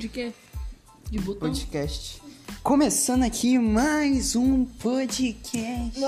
De quê? De botão? Podcast. Começando aqui mais um podcast.